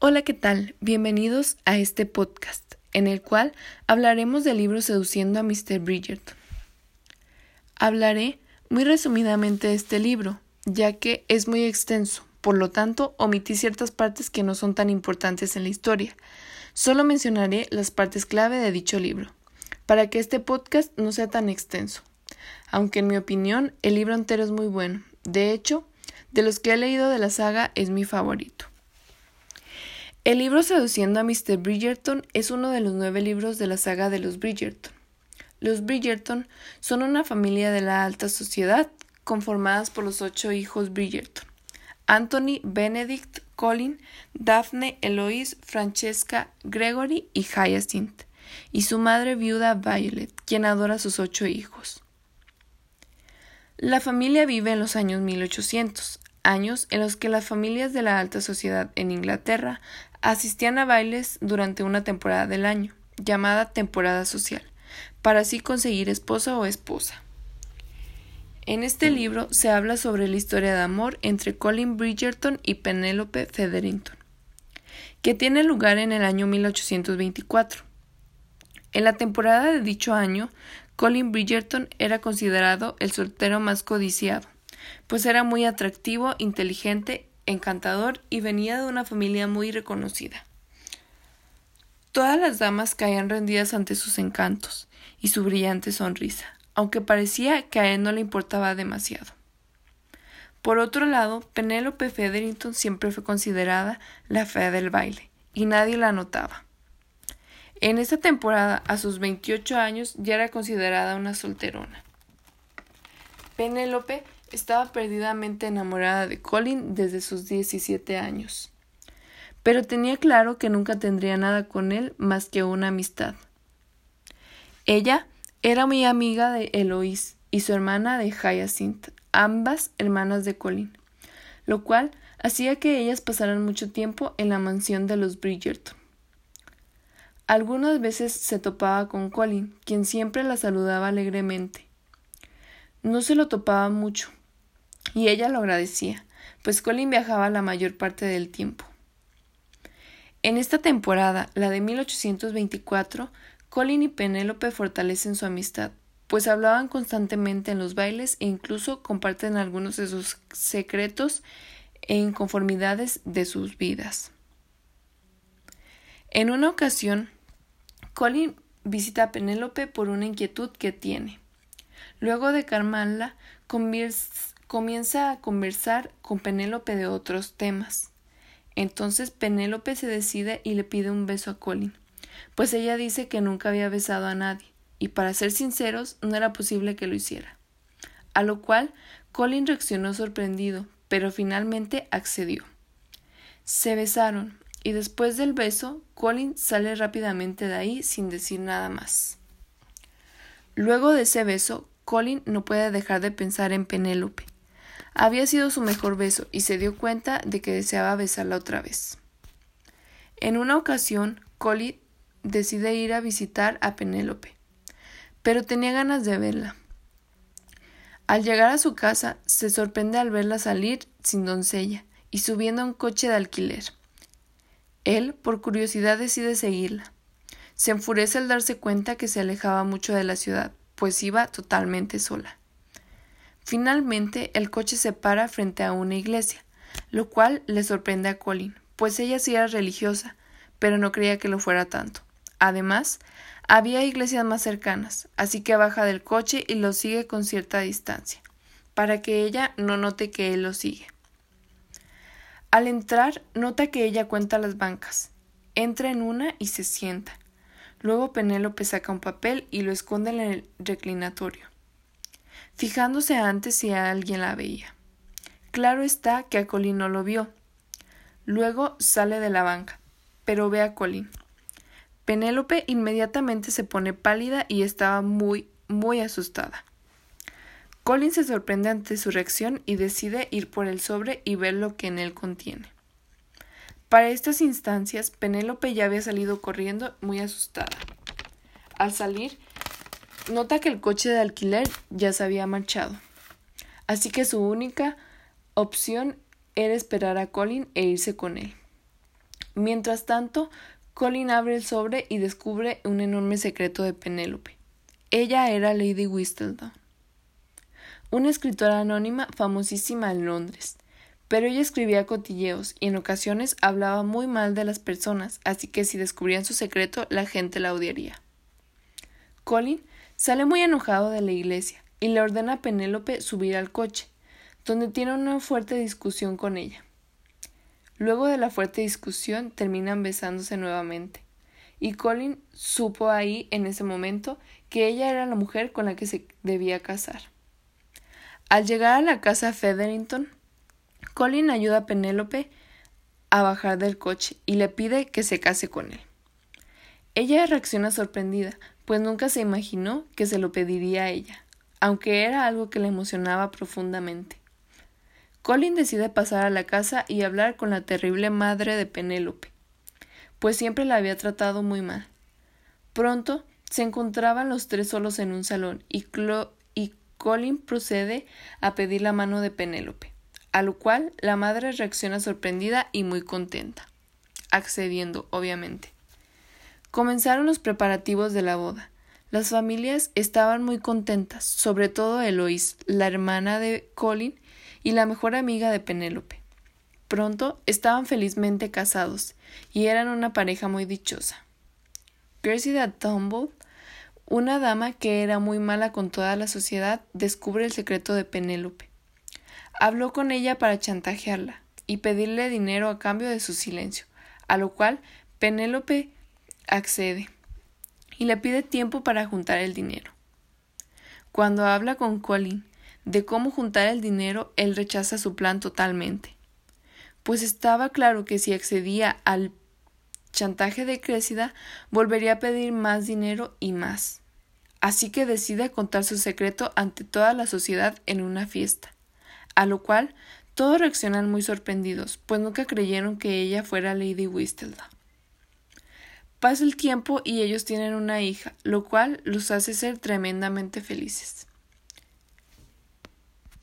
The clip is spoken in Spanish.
Hola, ¿qué tal? Bienvenidos a este podcast, en el cual hablaremos del libro Seduciendo a Mr. Bridgerton. Hablaré muy resumidamente de este libro, ya que es muy extenso, por lo tanto omití ciertas partes que no son tan importantes en la historia. Solo mencionaré las partes clave de dicho libro, para que este podcast no sea tan extenso. Aunque en mi opinión el libro entero es muy bueno. De hecho, de los que he leído de la saga es mi favorito. El libro Seduciendo a Mr. Bridgerton es uno de los nueve libros de la saga de los Bridgerton. Los Bridgerton son una familia de la alta sociedad conformadas por los ocho hijos Bridgerton. Anthony, Benedict, Colin, Daphne, Eloise, Francesca, Gregory y Hyacinth, y su madre viuda Violet, quien adora a sus ocho hijos. La familia vive en los años 1800, años en los que las familias de la alta sociedad en Inglaterra asistían a bailes durante una temporada del año, llamada temporada social, para así conseguir esposa o esposa. En este libro se habla sobre la historia de amor entre Colin Bridgerton y Penelope Featherington, que tiene lugar en el año 1824. En la temporada de dicho año, Colin Bridgerton era considerado el soltero más codiciado, pues era muy atractivo, inteligente encantador y venía de una familia muy reconocida. Todas las damas caían rendidas ante sus encantos y su brillante sonrisa, aunque parecía que a él no le importaba demasiado. Por otro lado, Penélope Featherington siempre fue considerada la fea del baile, y nadie la notaba. En esta temporada, a sus 28 años, ya era considerada una solterona. Penélope estaba perdidamente enamorada de Colin desde sus 17 años. Pero tenía claro que nunca tendría nada con él más que una amistad. Ella era muy amiga de Eloise y su hermana de Hyacinth, ambas hermanas de Colin, lo cual hacía que ellas pasaran mucho tiempo en la mansión de los Bridgerton. Algunas veces se topaba con Colin, quien siempre la saludaba alegremente. No se lo topaba mucho, y ella lo agradecía, pues Colin viajaba la mayor parte del tiempo. En esta temporada, la de 1824, Colin y Penélope fortalecen su amistad, pues hablaban constantemente en los bailes e incluso comparten algunos de sus secretos e inconformidades de sus vidas. En una ocasión, Colin visita a Penélope por una inquietud que tiene. Luego de calmarla, comienza a conversar con Penélope de otros temas. Entonces Penélope se decide y le pide un beso a Colin, pues ella dice que nunca había besado a nadie, y para ser sinceros no era posible que lo hiciera. A lo cual Colin reaccionó sorprendido, pero finalmente accedió. Se besaron, y después del beso, Colin sale rápidamente de ahí sin decir nada más. Luego de ese beso, Colin no puede dejar de pensar en Penélope, había sido su mejor beso y se dio cuenta de que deseaba besarla otra vez. En una ocasión, Colin decide ir a visitar a Penélope, pero tenía ganas de verla. Al llegar a su casa, se sorprende al verla salir sin doncella y subiendo a un coche de alquiler. Él, por curiosidad, decide seguirla. Se enfurece al darse cuenta que se alejaba mucho de la ciudad, pues iba totalmente sola. Finalmente, el coche se para frente a una iglesia, lo cual le sorprende a Colin, pues ella sí era religiosa, pero no creía que lo fuera tanto. Además, había iglesias más cercanas, así que baja del coche y lo sigue con cierta distancia, para que ella no note que él lo sigue. Al entrar, nota que ella cuenta las bancas. Entra en una y se sienta. Luego Penélope saca un papel y lo esconde en el reclinatorio fijándose antes si alguien la veía. Claro está que a Colin no lo vio. Luego sale de la banca, pero ve a Colin. Penélope inmediatamente se pone pálida y estaba muy, muy asustada. Colin se sorprende ante su reacción y decide ir por el sobre y ver lo que en él contiene. Para estas instancias, Penélope ya había salido corriendo muy asustada. Al salir, Nota que el coche de alquiler ya se había marchado, así que su única opción era esperar a Colin e irse con él. Mientras tanto, Colin abre el sobre y descubre un enorme secreto de Penélope. Ella era Lady Whistledown, una escritora anónima famosísima en Londres. Pero ella escribía cotilleos y en ocasiones hablaba muy mal de las personas, así que si descubrían su secreto la gente la odiaría. Colin sale muy enojado de la iglesia y le ordena a Penélope subir al coche, donde tiene una fuerte discusión con ella. Luego de la fuerte discusión terminan besándose nuevamente, y Colin supo ahí en ese momento que ella era la mujer con la que se debía casar. Al llegar a la casa Featherington, Colin ayuda a Penélope a bajar del coche y le pide que se case con él. Ella reacciona sorprendida, pues nunca se imaginó que se lo pediría a ella, aunque era algo que le emocionaba profundamente. Colin decide pasar a la casa y hablar con la terrible madre de Penélope, pues siempre la había tratado muy mal. Pronto se encontraban los tres solos en un salón y, y Colin procede a pedir la mano de Penélope, a lo cual la madre reacciona sorprendida y muy contenta, accediendo, obviamente. Comenzaron los preparativos de la boda. Las familias estaban muy contentas, sobre todo Eloise, la hermana de Colin y la mejor amiga de Penélope. Pronto estaban felizmente casados y eran una pareja muy dichosa. Cressida Tumble, una dama que era muy mala con toda la sociedad, descubre el secreto de Penélope. Habló con ella para chantajearla y pedirle dinero a cambio de su silencio, a lo cual Penélope accede y le pide tiempo para juntar el dinero. Cuando habla con Colin de cómo juntar el dinero, él rechaza su plan totalmente, pues estaba claro que si accedía al chantaje de Crécida, volvería a pedir más dinero y más. Así que decide contar su secreto ante toda la sociedad en una fiesta, a lo cual todos reaccionan muy sorprendidos, pues nunca creyeron que ella fuera Lady Whistledown. Pasa el tiempo y ellos tienen una hija, lo cual los hace ser tremendamente felices.